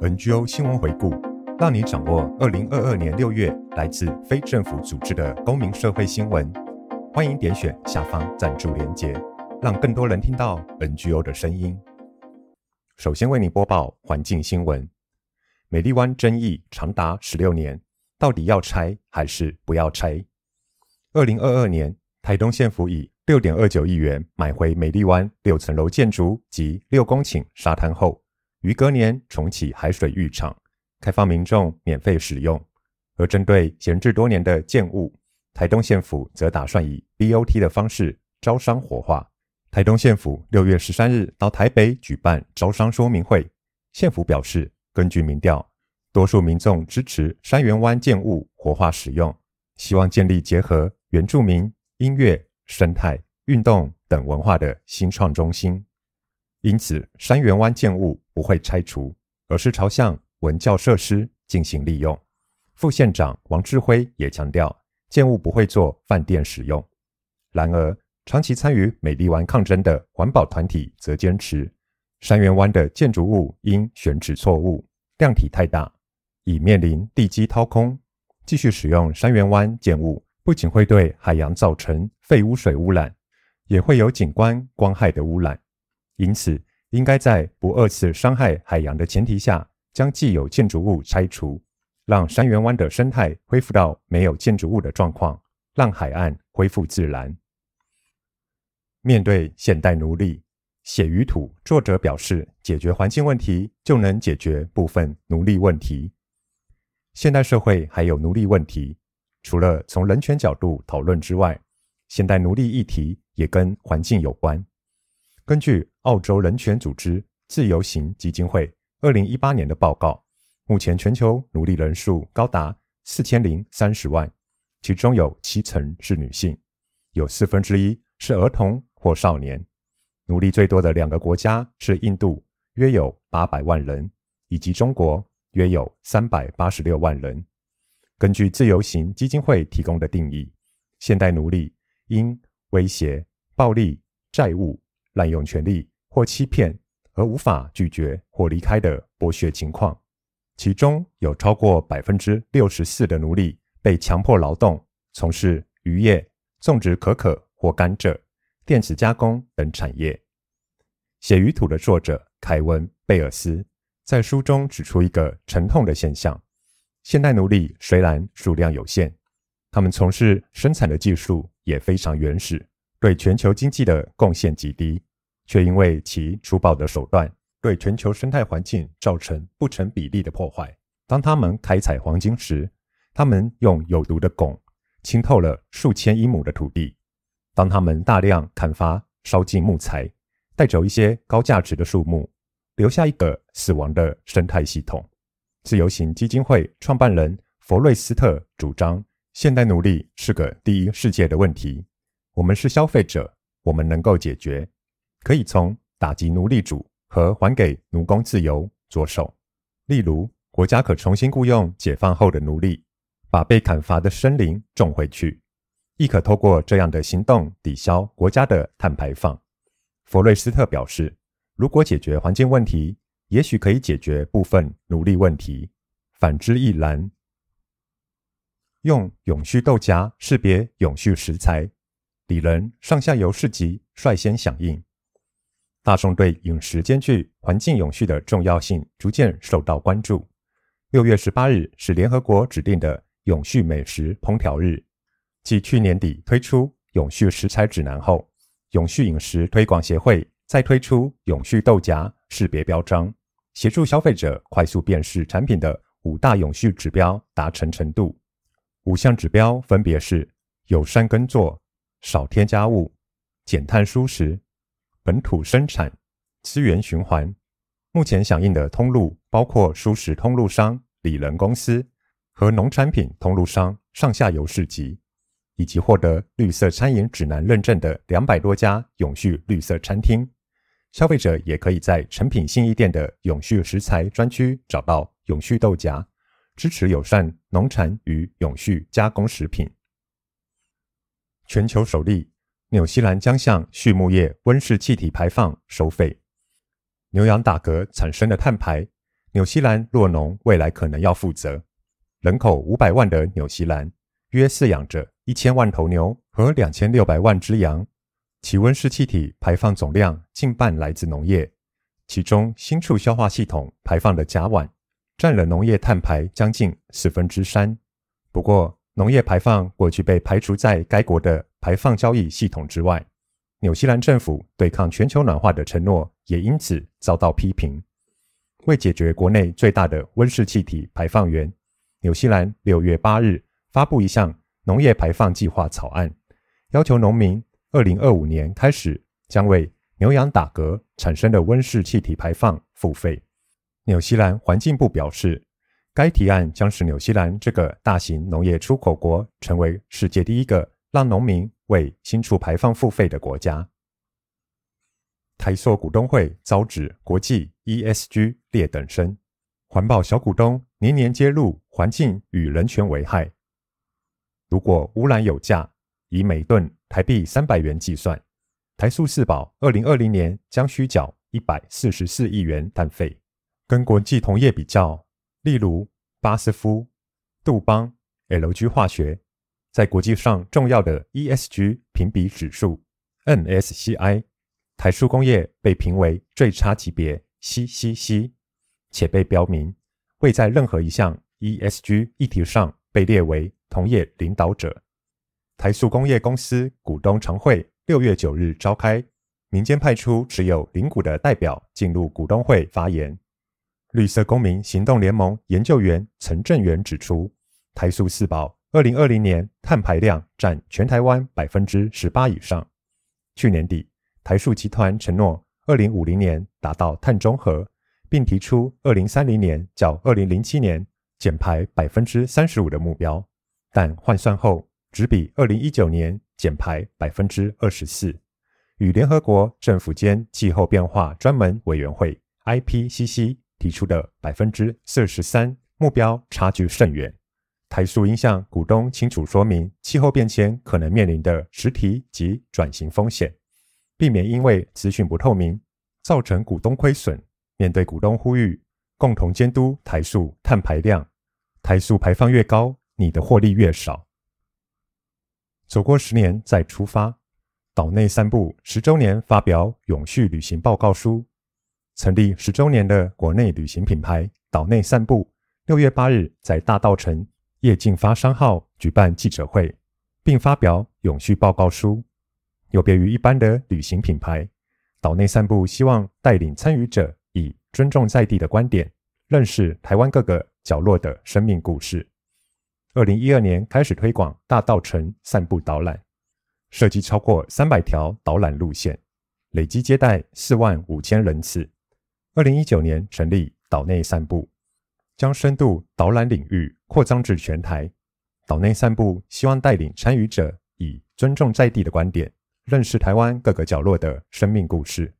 NGO 新闻回顾，让你掌握二零二二年六月来自非政府组织的公民社会新闻。欢迎点选下方赞助连结，让更多人听到 NGO 的声音。首先为你播报环境新闻：美丽湾争议长达十六年，到底要拆还是不要拆？二零二二年，台东县府以六点二九亿元买回美丽湾六层楼建筑及六公顷沙滩后，于隔年重启海水浴场，开放民众免费使用。而针对闲置多年的建物，台东县府则打算以 BOT 的方式招商活化。台东县府六月十三日到台北举办招商说明会，县府表示，根据民调，多数民众支持山园湾建物活化使用，希望建立结合原住民、音乐、生态、运动等文化的新创中心。因此，山园湾建物不会拆除，而是朝向文教设施进行利用。副县长王志辉也强调，建物不会做饭店使用。然而，长期参与美丽湾抗争的环保团体则坚持，山园湾的建筑物因选址错误、量体太大，已面临地基掏空。继续使用山园湾建物，不仅会对海洋造成废污水污染，也会有景观光害的污染。因此，应该在不二次伤害海洋的前提下，将既有建筑物拆除，让山园湾的生态恢复到没有建筑物的状况，让海岸恢复自然。面对现代奴隶，血与土作者表示，解决环境问题就能解决部分奴隶问题。现代社会还有奴隶问题，除了从人权角度讨论之外，现代奴隶议题也跟环境有关。根据澳洲人权组织自由行基金会二零一八年的报告，目前全球奴隶人数高达四千零三十万，其中有七成是女性，有四分之一是儿童或少年。奴隶最多的两个国家是印度，约有八百万人，以及中国，约有三百八十六万人。根据自由行基金会提供的定义，现代奴隶因威胁、暴力、债务。滥用权力或欺骗而无法拒绝或离开的剥削情况，其中有超过百分之六十四的奴隶被强迫劳动，从事渔业、种植可可或甘蔗、电子加工等产业。《写《鱼土》的作者凯文·贝尔斯在书中指出一个沉痛的现象：现代奴隶虽然数量有限，他们从事生产的技术也非常原始，对全球经济的贡献极低。却因为其粗暴的手段，对全球生态环境造成不成比例的破坏。当他们开采黄金时，他们用有毒的汞浸透了数千英亩的土地；当他们大量砍伐、烧尽木材，带走一些高价值的树木，留下一个死亡的生态系统。自由行基金会创办人弗瑞斯特主张，现代奴隶是个第一世界的问题。我们是消费者，我们能够解决。可以从打击奴隶主和还给奴工自由着手，例如，国家可重新雇佣解放后的奴隶，把被砍伐的森林种回去，亦可透过这样的行动抵消国家的碳排放。弗瑞斯特表示，如果解决环境问题，也许可以解决部分奴隶问题，反之亦然。用永续豆荚识别永续食材，里仁上下游市集率先响应。大众对饮食兼具环境永续的重要性逐渐受到关注。六月十八日是联合国指定的永续美食烹调日。继去年底推出永续食材指南后，永续饮食推广协会再推出永续豆荚识别标章，协助消费者快速辨识产品的五大永续指标达成程度。五项指标分别是友善耕作、少添加物、减碳蔬食。本土生产、资源循环，目前响应的通路包括蔬食通路商里仁公司和农产品通路商上下游市集，以及获得绿色餐饮指南认证的两百多家永续绿色餐厅。消费者也可以在诚品信义店的永续食材专区找到永续豆荚，支持友善农产与永续加工食品。全球首例。纽西兰将向畜牧业温室气体排放收费。牛羊打嗝产生的碳排，纽西兰若农未来可能要负责。人口五百万的纽西兰，约饲养着一千万头牛和两千六百万只羊，其温室气体排放总量近半来自农业，其中牲畜消化系统排放的甲烷占了农业碳排将近四分之三。不过，农业排放过去被排除在该国的排放交易系统之外。纽西兰政府对抗全球暖化的承诺也因此遭到批评。为解决国内最大的温室气体排放源，纽西兰六月八日发布一项农业排放计划草案，要求农民二零二五年开始将为牛羊打嗝产生的温室气体排放付费。纽西兰环境部表示，该提案将使纽西兰这个大型农业出口国成为世界第一个让农民为新畜排放付费的国家。台塑股东会遭指国际 ESG 劣等生，环保小股东年年揭露环境与人权危害。如果污染有价，以每吨台币三百元计算，台塑四宝二零二零年将需缴一百四十四亿元碳费。跟国际同业比较，例如巴斯夫、杜邦、LG 化学。在国际上重要的 ESG 评比指数 MSCI，台塑工业被评为最差级别 CCC，且被标明未在任何一项 ESG 议题上被列为同业领导者。台塑工业公司股东常会六月九日召开，民间派出持有零股的代表进入股东会发言。绿色公民行动联盟研究员陈正元指出，台塑四宝。二零二零年碳排量占全台湾百分之十八以上。去年底，台塑集团承诺二零五零年达到碳中和，并提出二零三零年较二零零七年减排百分之三十五的目标，但换算后只比二零一九年减排百分之二十四，与联合国政府间气候变化专门委员会 IPCC 提出的百分之四十三目标差距甚远。台塑应向股东清楚说明气候变迁可能面临的实体及转型风险，避免因为资讯不透明造成股东亏损。面对股东呼吁，共同监督台塑碳排量，台塑排放越高，你的获利越少。走过十年再出发，岛内散步十周年发表永续旅行报告书，成立十周年的国内旅行品牌岛内散步，六月八日在大稻城。叶竞发商号举办记者会，并发表永续报告书。有别于一般的旅行品牌，岛内散步希望带领参与者以尊重在地的观点，认识台湾各个角落的生命故事。二零一二年开始推广大稻城散步导览，设计超过三百条导览路线，累计接待四万五千人次。二零一九年成立岛内散步。将深度导览领域扩张至全台，岛内散步希望带领参与者以尊重在地的观点，认识台湾各个角落的生命故事，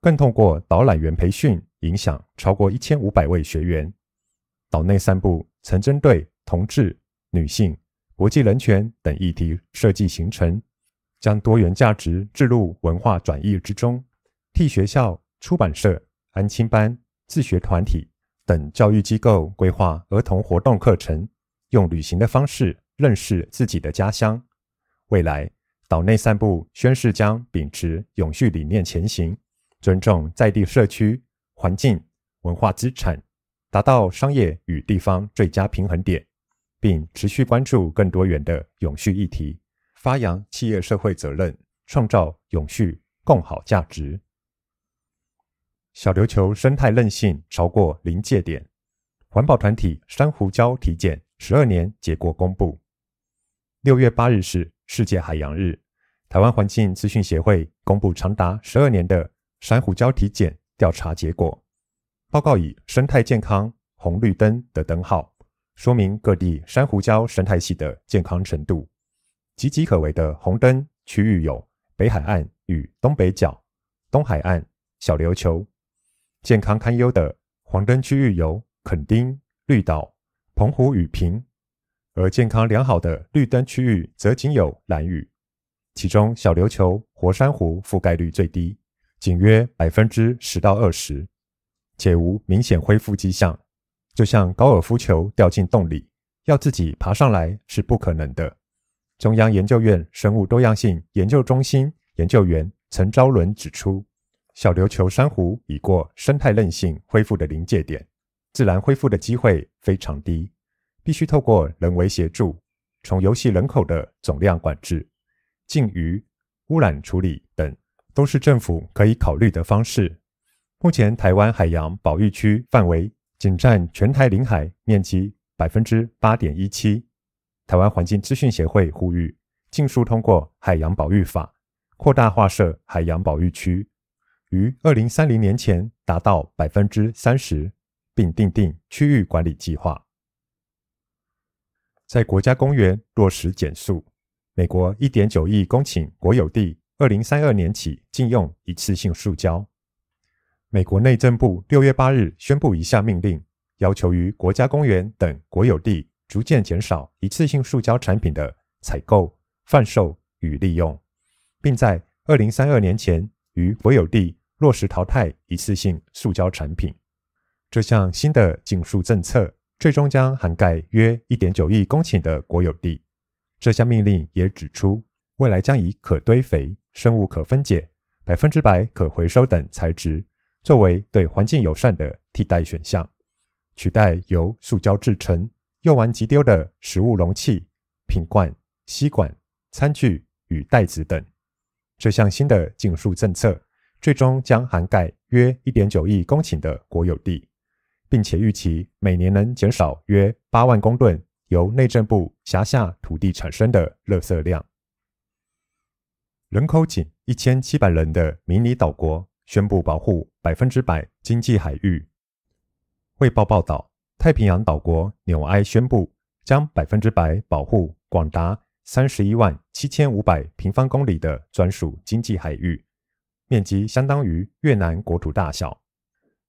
更透过导览员培训，影响超过一千五百位学员。岛内散步曾针对同志、女性、国际人权等议题设计行程，将多元价值置入文化转译之中，替学校、出版社、安亲班、自学团体。等教育机构规划儿童活动课程，用旅行的方式认识自己的家乡。未来，岛内散步宣誓将秉持永续理念前行，尊重在地社区、环境、文化资产，达到商业与地方最佳平衡点，并持续关注更多元的永续议题，发扬企业社会责任，创造永续共好价值。小琉球生态韧性超过临界点，环保团体珊瑚礁体检十二年结果公布。六月八日是世界海洋日，台湾环境资讯协会公布长达十二年的珊瑚礁体检调查结果。报告以生态健康红绿灯的灯号，说明各地珊瑚礁生态系的健康程度。岌岌可危的红灯区域有北海岸与东北角、东海岸、小琉球。健康堪忧的黄灯区域有垦丁、绿岛、澎湖与屏，而健康良好的绿灯区域则仅有兰屿。其中，小琉球活珊瑚覆盖率最低，仅约百分之十到二十。且无明显恢复迹象。就像高尔夫球掉进洞里，要自己爬上来是不可能的。中央研究院生物多样性研究中心研究员陈昭伦指出，小琉球珊瑚已过生态韧性恢复的临界点，自然恢复的机会非常低，必须透过人为协助，从游戏人口的总量管制、禁渔、污染处理等，都是政府可以考虑的方式。目前，台湾海洋保育区范围仅占全台领海面积百分之八点一七。台湾环境资讯协会呼吁，尽速通过《海洋保育法》，扩大划设海洋保育区，于二零三零年前达到百分之三十，并订定区域管理计划。在国家公园落实减速，美国一点九亿公顷国有地，二零三二年起禁用一次性塑胶。美国内政部六月八日宣布一项命令，要求于国家公园等国有地。逐渐减少一次性塑胶产品的采购、贩售与利用，并在二零三二年前于国有地落实淘汰一次性塑胶产品。这项新的禁塑政策最终将涵盖约一点九亿公顷的国有地。这项命令也指出，未来将以可堆肥、生物可分解、百分之百可回收等材质作为对环境友善的替代选项，取代由塑胶制成。用完即丢的食物容器、品罐、吸管、餐具与袋子等，这项新的禁塑政策最终将涵盖约一点九亿公顷的国有地，并且预期每年能减少约八万公吨由内政部辖下土地产生的垃圾量。人口仅一千七百人的迷你岛国宣布保护百分之百经济海域。汇报报道。太平洋岛国纽埃宣布，将百分之百保护广达三十一万七千五百平方公里的专属经济海域，面积相当于越南国土大小。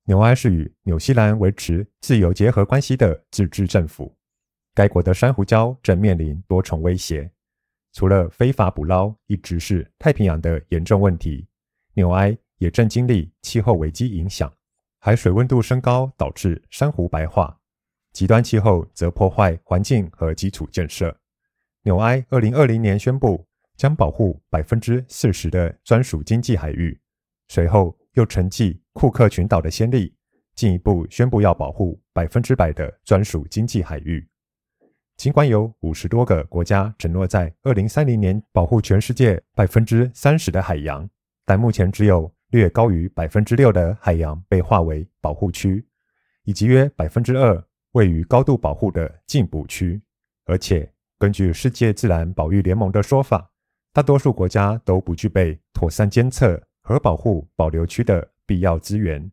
纽埃是与纽西兰维持自由结合关系的自治政府，该国的珊瑚礁正面临多重威胁，除了非法捕捞一直是太平洋的严重问题，纽埃也正经历气候危机影响，海水温度升高导致珊瑚白化。极端气候则破坏环境和基础建设。纽埃二零二零年宣布将保护百分之四十的专属经济海域，随后又承继库克群岛的先例，进一步宣布要保护百分之百的专属经济海域。尽管有五十多个国家承诺在二零三零年保护全世界百分之三十的海洋，但目前只有略高于百分之六的海洋被划为保护区，以及约百分之二。位于高度保护的禁捕区，而且根据世界自然保育联盟的说法，大多数国家都不具备妥善监测和保护保留区的必要资源。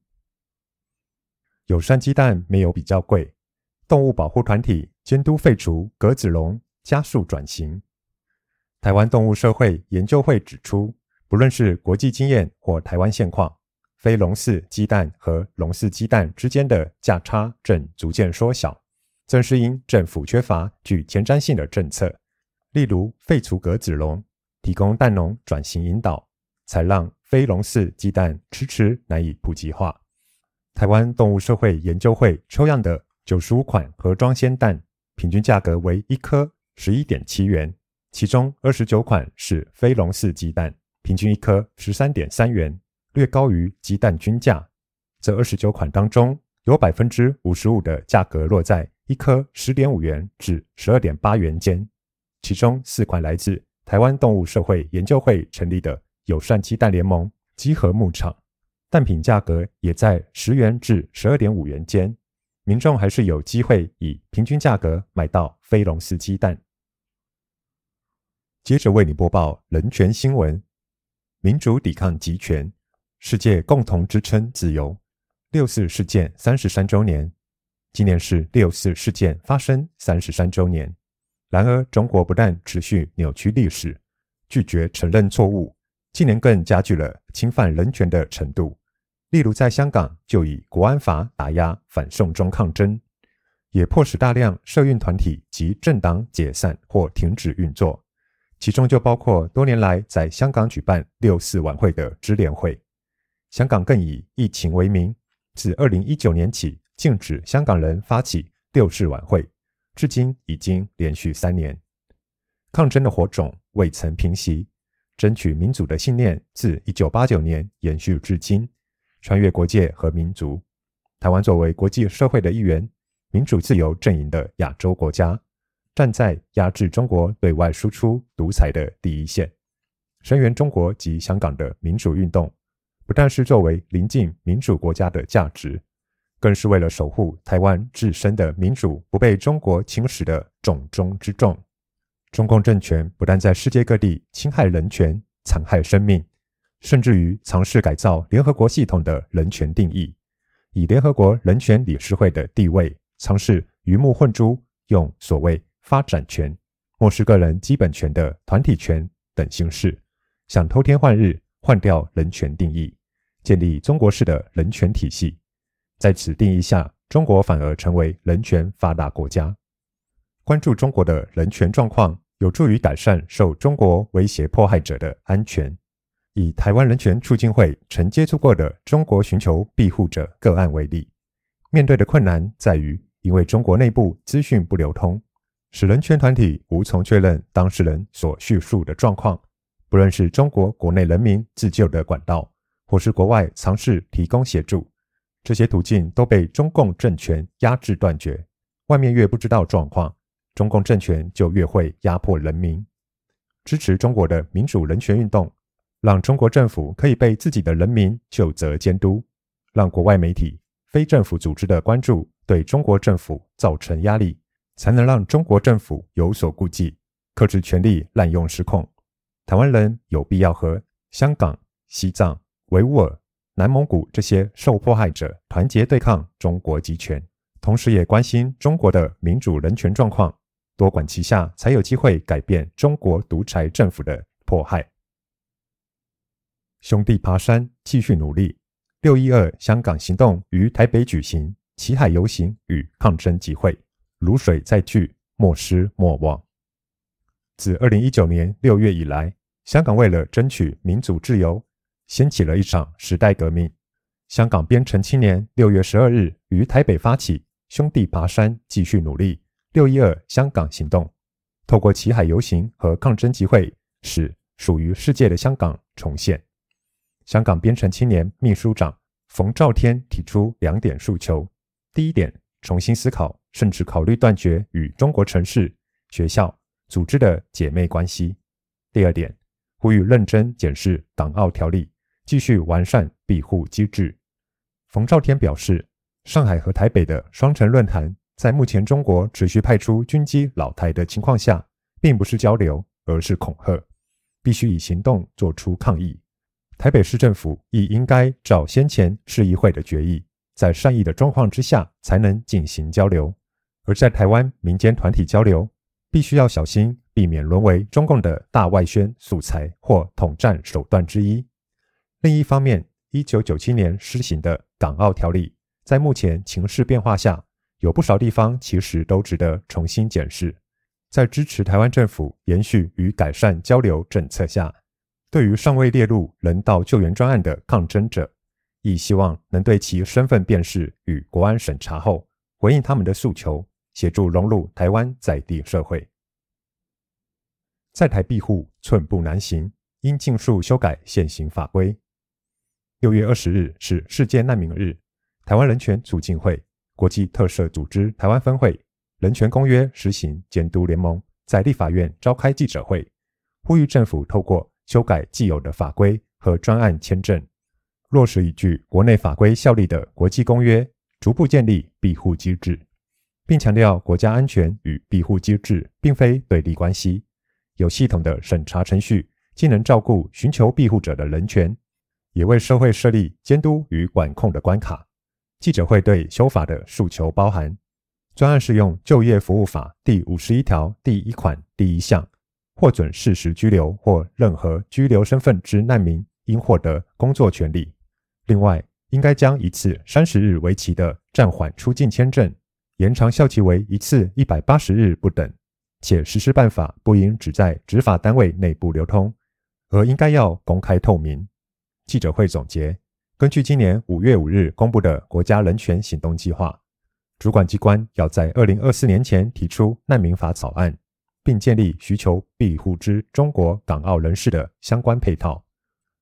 友善鸡蛋没有比较贵，动物保护团体监督废除格子笼，加速转型。台湾动物社会研究会指出，不论是国际经验或台湾现况。非笼饲鸡蛋和笼饲鸡蛋之间的价差正逐渐缩小，正是因政府缺乏具前瞻性的政策，例如废除格子笼、提供蛋农转型引导，才让非笼饲鸡蛋迟迟难以普及化。台湾动物社会研究会抽样的九十五款盒装鲜蛋，平均价格为一颗十一点七元，其中二十九款是非笼饲鸡蛋，平均一颗十三点三元。略高于鸡蛋均价，这二十九款当中，有百分之五十五的价格落在一颗十点五元至十二点八元间，其中四款来自台湾动物社会研究会成立的友善鸡蛋联盟稽核牧场，蛋品价格也在十元至十二点五元间，民众还是有机会以平均价格买到非龙饲鸡蛋。接着为你播报人权新闻：民主抵抗极权。世界共同支撑自由。六四事件三十三周年，今年是六四事件发生三十三周年。然而，中国不但持续扭曲历史，拒绝承认错误，近年更加剧了侵犯人权的程度。例如，在香港就以国安法打压反送中抗争，也迫使大量社运团体及政党解散或停止运作，其中就包括多年来在香港举办六四晚会的支联会。香港更以疫情为名，自二零一九年起禁止香港人发起六四晚会，至今已经连续三年。抗争的火种未曾平息，争取民主的信念自一九八九年延续至今，穿越国界和民族。台湾作为国际社会的一员，民主自由阵营的亚洲国家，站在压制中国对外输出独裁的第一线，声援中国及香港的民主运动，不但是作为邻近民主国家的价值，更是为了守护台湾自身的民主不被中国侵蚀的重中之重。中共政权不但在世界各地侵害人权、残害生命，甚至于尝试改造联合国系统的人权定义，以联合国人权理事会的地位，尝试鱼目混珠，用所谓发展权漠视个人基本权的团体权等形式，想偷天换日换掉人权定义，建立中国式的人权体系。在此定义下，中国反而成为人权发达国家。关注中国的人权状况。有助于改善受中国威胁迫害者的安全。以台湾人权促进会曾接触过的中国寻求庇护者个案为例，面对的困难在于，因为中国内部资讯不流通，使人权团体无从确认当事人所叙述的状况。不论是中国国内人民自救的管道，或是国外尝试提供协助，这些途径都被中共政权压制断绝。外面越不知道状况。中共政权就越会压迫人民，支持中国的民主人权运动，让中国政府可以被自己的人民就责监督，让国外媒体、非政府组织的关注对中国政府造成压力，才能让中国政府有所顾忌，克制权力滥用失控。台湾人有必要和香港、西藏、维吾尔、南蒙古这些受迫害者团结对抗中国集权，同时也关心中国的民主人权状况。多管齐下，才有机会改变中国独裁政府的迫害。兄弟爬山，继续努力。六一二香港行动于台北举行，旗海游行与抗争集会，如水再聚，莫失莫忘。自二零一九年六月以来，香港为了争取民主自由，掀起了一场时代革命。香港边城青年六月十二日于台北发起“兄弟爬山，继续努力”。六一二香港行动，透过旗海游行和抗争集会，使属于世界的香港重现。香港边城青年秘书长冯兆天提出两点诉求：第一点，重新思考甚至考虑断绝与中国城市、学校、组织的姐妹关系；第二点，呼吁认真检视港澳条例，继续完善庇护机制。冯兆天表示，上海和台北的双城论坛。在目前中国持续派出军机老台的情况下，并不是交流，而是恐吓，必须以行动做出抗议。台北市政府亦应该照先前市议会的决议，在善意的状况之下才能进行交流。而在台湾民间团体交流，必须要小心，避免沦为中共的大外宣素材或统战手段之一。另一方面，一九九七年施行的港澳条例，在目前情势变化下，有不少地方其实都值得重新检视。在支持台湾政府延续与改善交流政策下，对于尚未列入人道救援专案的抗争者，亦希望能对其身份辨识与国安审查后，回应他们的诉求，协助融入台湾在地社会。在台庇护寸步难行，应尽速修改现行法规。六月二十日是世界难民日，台湾人权促进会。国际特赦组织台湾分会、人权公约实行监督联盟在立法院召开记者会，呼吁政府透过修改既有的法规和专案签证，落实依据国内法规效力的国际公约，逐步建立庇护机制，并强调国家安全与庇护机制并非对立关系，有系统的审查程序，既能照顾寻求庇护者的人权，也为社会设立监督与管控的关卡。记者会对修法的诉求包含：专案适用《就业服务法》第五十一条第一款第一项，获准事实拘留或任何拘留身份之难民应获得工作权利。另外，应该将一次三十日为期的暂缓出境签证延长效期为一次一百八十日不等，且实施办法不应只在执法单位内部流通，而应该要公开透明。记者会总结。根据今年五月五日公布的国家人权行动计划，主管机关要在二零二四年前提出难民法草案，并建立需求庇护之中国港澳人士的相关配套。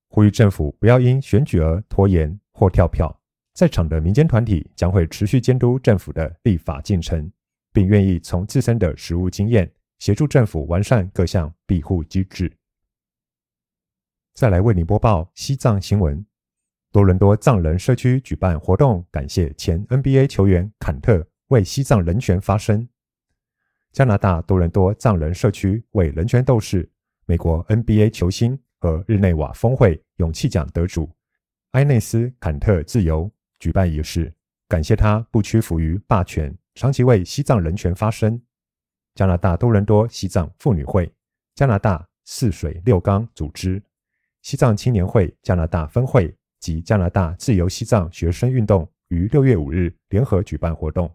呼吁政府不要因选举而拖延或跳票。在场的民间团体将会持续监督政府的立法进程，并愿意从自身的实务经验协助政府完善各项庇护机制。再来为你播报西藏新闻：多伦多藏人社区举办活动，感谢前 NBA 球员坎特为西藏人权发声。加拿大多伦多藏人社区为人权斗士、美国 NBA 球星和日内瓦峰会勇气奖得主埃内斯·坎特自由。举办仪式，感谢他不屈服于霸权，长期为西藏人权发声。加拿大多伦多西藏妇女会、加拿大泗水六冈组织、西藏青年会加拿大分会及加拿大自由西藏学生运动于六月五日联合举办活动，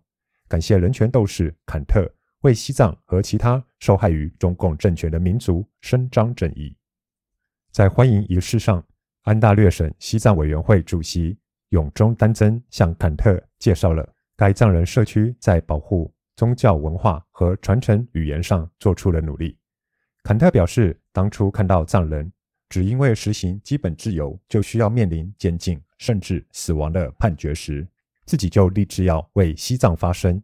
感谢人权斗士坎特为西藏和其他受害于中共政权的民族伸张正义。在欢迎仪式上，安大略省西藏委员会主席。永中丹增向坎特介绍了该藏人社区在保护宗教文化和传承语言上做出了努力。坎特表示，当初看到藏人只因为实行基本自由就需要面临监禁甚至死亡的判决时，自己就立志要为西藏发声。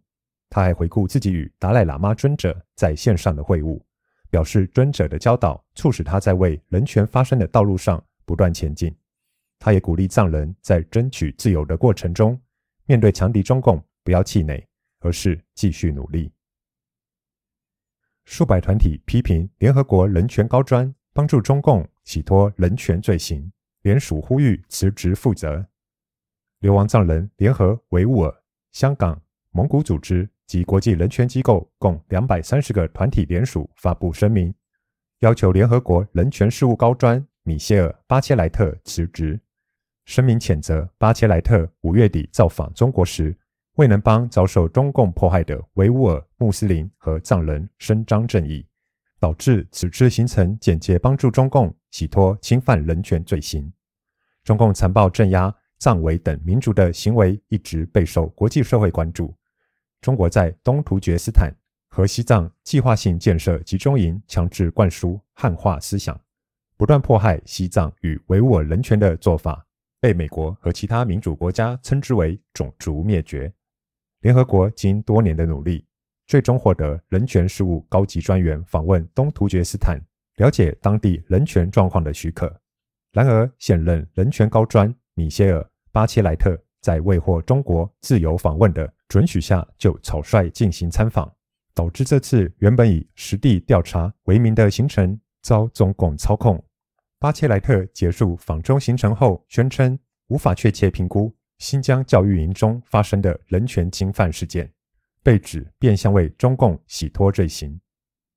他还回顾自己与达赖喇嘛尊者在线上的会晤，表示尊者的教导促使他在为人权发声的道路上不断前进。他也鼓励藏人在争取自由的过程中，面对强敌中共，不要气馁，而是继续努力。数百团体批评联合国人权高专帮助中共洗脱人权罪行，联署呼吁辞职负责。流亡藏人联合维吾尔、香港、蒙古组织及国际人权机构共两百三十个团体联署发布声明，要求联合国人权事务高专米歇尔·巴切莱特辞职。声明谴责巴切莱特五月底造访中国时，未能帮遭受中共迫害的维吾尔、穆斯林和藏人伸张正义，导致此次行程间接帮助中共洗脱侵犯人权罪行。中共残暴镇压藏维等民族的行为一直备受国际社会关注。中国在东突厥斯坦和西藏计划性建设集中营，强制灌输汉化思想，不断迫害西藏与维吾尔人权的做法。被美国和其他民主国家称之为种族灭绝。联合国经多年的努力，最终获得人权事务高级专员访问东突厥斯坦，了解当地人权状况的许可。然而，现任人权高专米歇尔·巴切莱特在未获中国自由访问的准许下，就草率进行参访，导致这次原本以实地调查为名的行程遭中共操控。巴切莱特结束访中行程后，宣称无法确切评估新疆教育营中发生的人权侵犯事件，被指变相为中共洗脱罪行。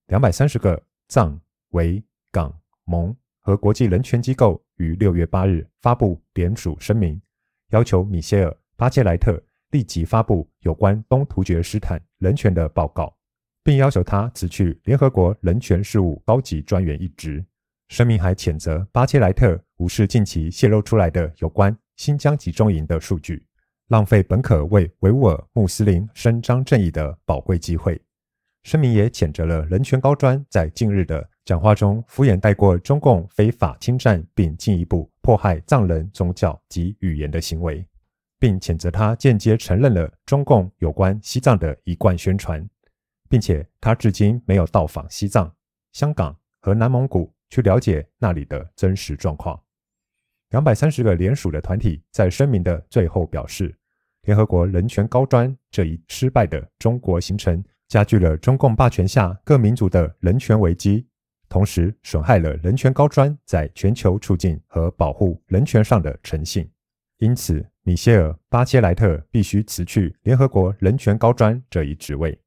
两百三十个藏、维、港、蒙和国际人权机构于六月八日发布联署声明，要求米歇尔·巴切莱特立即发布有关东突厥斯坦人权的报告，并要求他辞去联合国人权事务高级专员一职。声明还谴责巴切莱特无视近期泄露出来的有关新疆集中营的数据，浪费本可为维吾尔穆斯林伸张正义的宝贵机会。声明也谴责了人权高专在近日的讲话中敷衍带过中共非法侵占并进一步迫害藏人宗教及语言的行为，并谴责他间接承认了中共有关西藏的一贯宣传，并且他至今没有到访西藏、香港和南蒙古。去了解那里的真实状况。两百三十个联署的团体在声明的最后表示，联合国人权高专这一失败的中国行程，加剧了中共霸权下各民族的人权危机，同时损害了人权高专在全球促进和保护人权上的诚信。因此，米歇尔·巴切莱特必须辞去联合国人权高专这一职位。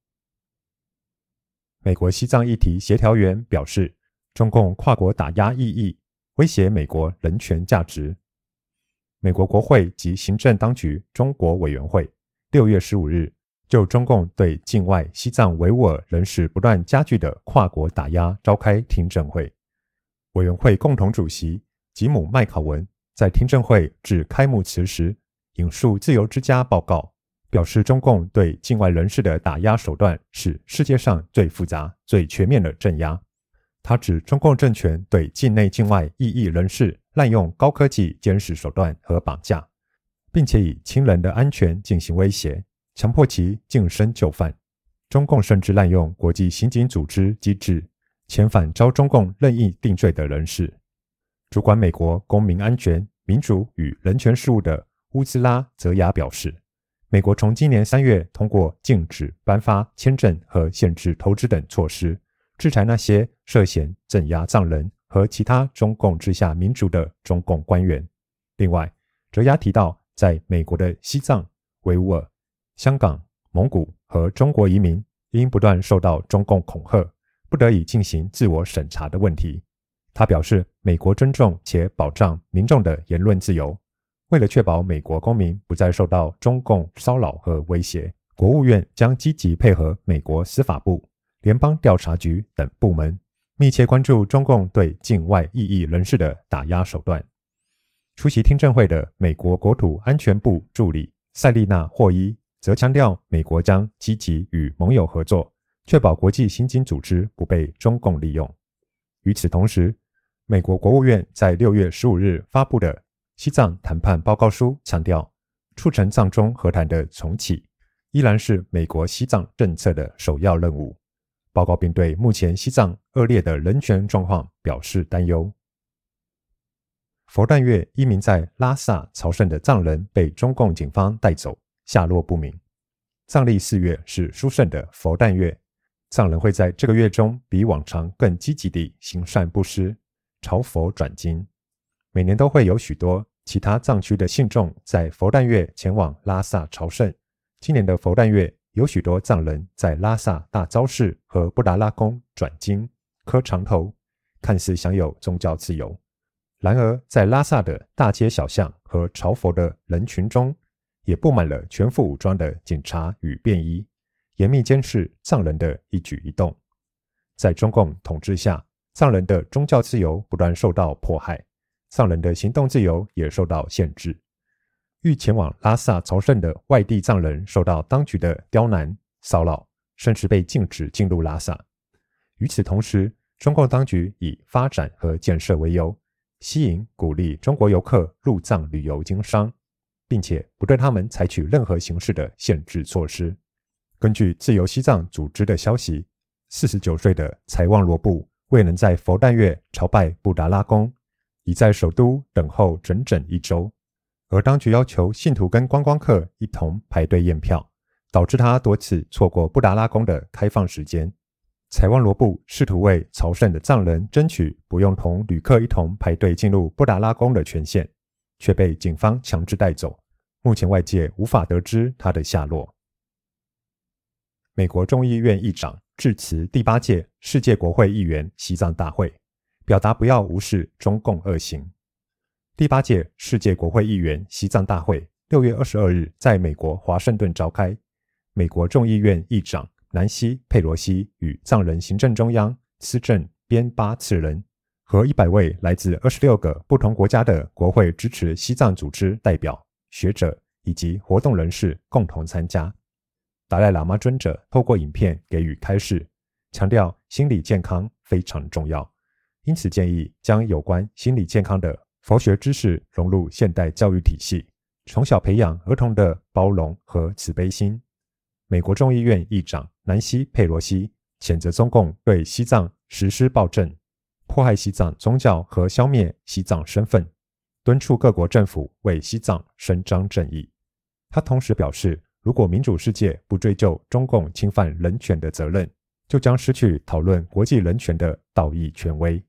美国西藏议题协调员表示。中共跨国打压异议，威胁美国人权价值。美国国会及行政当局中国委员会六月十五日就中共对境外西藏维吾尔人士不断加剧的跨国打压召开听证会。委员会共同主席吉姆·麦考文在听证会致开幕辞时，引述自由之家报告，表示中共对境外人士的打压手段是世界上最复杂、最全面的镇压。他指中共政权对境内境外异议人士滥用高科技监视手段和绑架，并且以亲人的安全进行威胁，强迫其净身就范。中共甚至滥用国际刑警组织机制，遣返遭中共任意定罪的人士。主管美国公民安全、民主与人权事务的乌兹拉·泽雅表示，美国从今年三月通过禁止颁发签证和限制投资等措施，制裁那些涉嫌镇压藏人和其他中共治下民族的中共官员。另外，泽雅提到，在美国的西藏、维吾尔、香港、蒙古和中国移民因不断受到中共恐吓，不得已进行自我审查的问题。他表示，美国尊重且保障民众的言论自由。为了确保美国公民不再受到中共骚扰和威胁，国务院将积极配合美国司法部、联邦调查局等部门，密切关注中共对境外异议人士的打压手段。出席听证会的美国国土安全部助理塞丽娜·霍伊则强调，美国将积极与盟友合作，确保国际刑警组织不被中共利用。与此同时，美国国务院在六月十五日发布的西藏谈判报告书强调，促成藏中和谈的重启依然是美国西藏政策的首要任务。报告并对目前西藏恶劣的人权状况表示担忧。佛诞月，一名在拉萨朝圣的藏人被中共警方带走，下落不明。藏历四月是殊胜的佛诞月，藏人会在这个月中比往常更积极地行善布施。朝佛转经，每年都会有许多其他藏区的信众在佛诞月前往拉萨朝圣。今年的佛诞月，有许多藏人在拉萨大昭寺和布达拉宫转经、磕长头，看似享有宗教自由。然而，在拉萨的大街小巷和朝佛的人群中，也布满了全副武装的警察与便衣，严密监视藏人的一举一动。在中共统治下，藏人的宗教自由不断受到迫害，藏人的行动自由也受到限制。欲前往拉萨朝圣的外地藏人受到当局的刁难骚扰，甚至被禁止进入拉萨。与此同时，中共当局以发展和建设为由，吸引鼓励中国游客入藏旅游经商，并且不对他们采取任何形式的限制措施。根据自由西藏组织的消息，四十九岁的柴旺罗布。未能在佛诞月朝拜布达拉宫，已在首都等候整整一周，而当局要求信徒跟观光客一同排队验票，导致他多次错过布达拉宫的开放时间。柴旺罗布试图为朝圣的藏人争取不用同旅客一同排队进入布达拉宫的权限，却被警方强制带走。目前外界无法得知他的下落。美国众议院议长。致辞第八届世界国会议员西藏大会，表达不要无视中共恶行。第八届世界国会议员西藏大会六月二十二日在美国华盛顿召开。美国众议院议长南希·佩罗西与藏人行政中央司政边巴次仁和一百位来自二十六个不同国家的国会支持西藏组织代表、学者以及活动人士共同参加。达赖喇嘛尊者透过影片给予开示，强调心理健康非常重要，因此建议将有关心理健康的佛学知识融入现代教育体系，从小培养儿童的包容和慈悲心。美国众议院议长南希·佩罗西谴责中共对西藏实施暴政，迫害西藏宗教和消灭西藏身份，敦促各国政府为西藏伸张正义。他同时表示，如果民主世界不追究中共侵犯人权的责任，就将失去讨论国际人权的道义权威。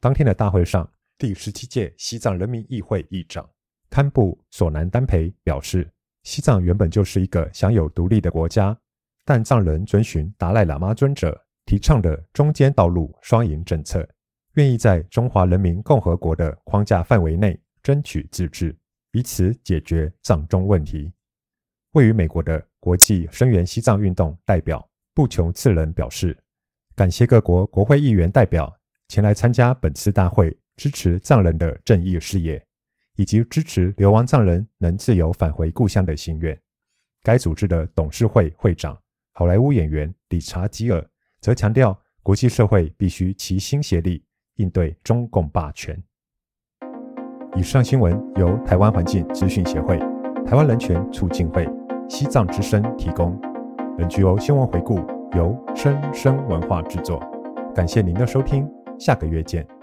当天的大会上，第十七届西藏人民议会议长堪布索南丹培表示，西藏原本就是一个享有独立的国家，但藏人遵循达赖喇嘛尊者提倡的中间道路双赢政策，愿意在中华人民共和国的框架范围内争取自治，以此解决藏中问题。位于美国的国际声援西藏运动代表布琼次仁表示，感谢各国国会议员代表前来参加本次大会，支持藏人的正义事业，以及支持流亡藏人能自由返回故乡的心愿。该组织的董事会会长、好莱坞演员理查基尔则强调，国际社会必须齐心协力应对中共霸权。以上新闻由台湾环境资讯协会、台湾人权促进会、西藏之声提供。NGO 新闻回顾由生声文化制作，感谢您的收听，下个月见。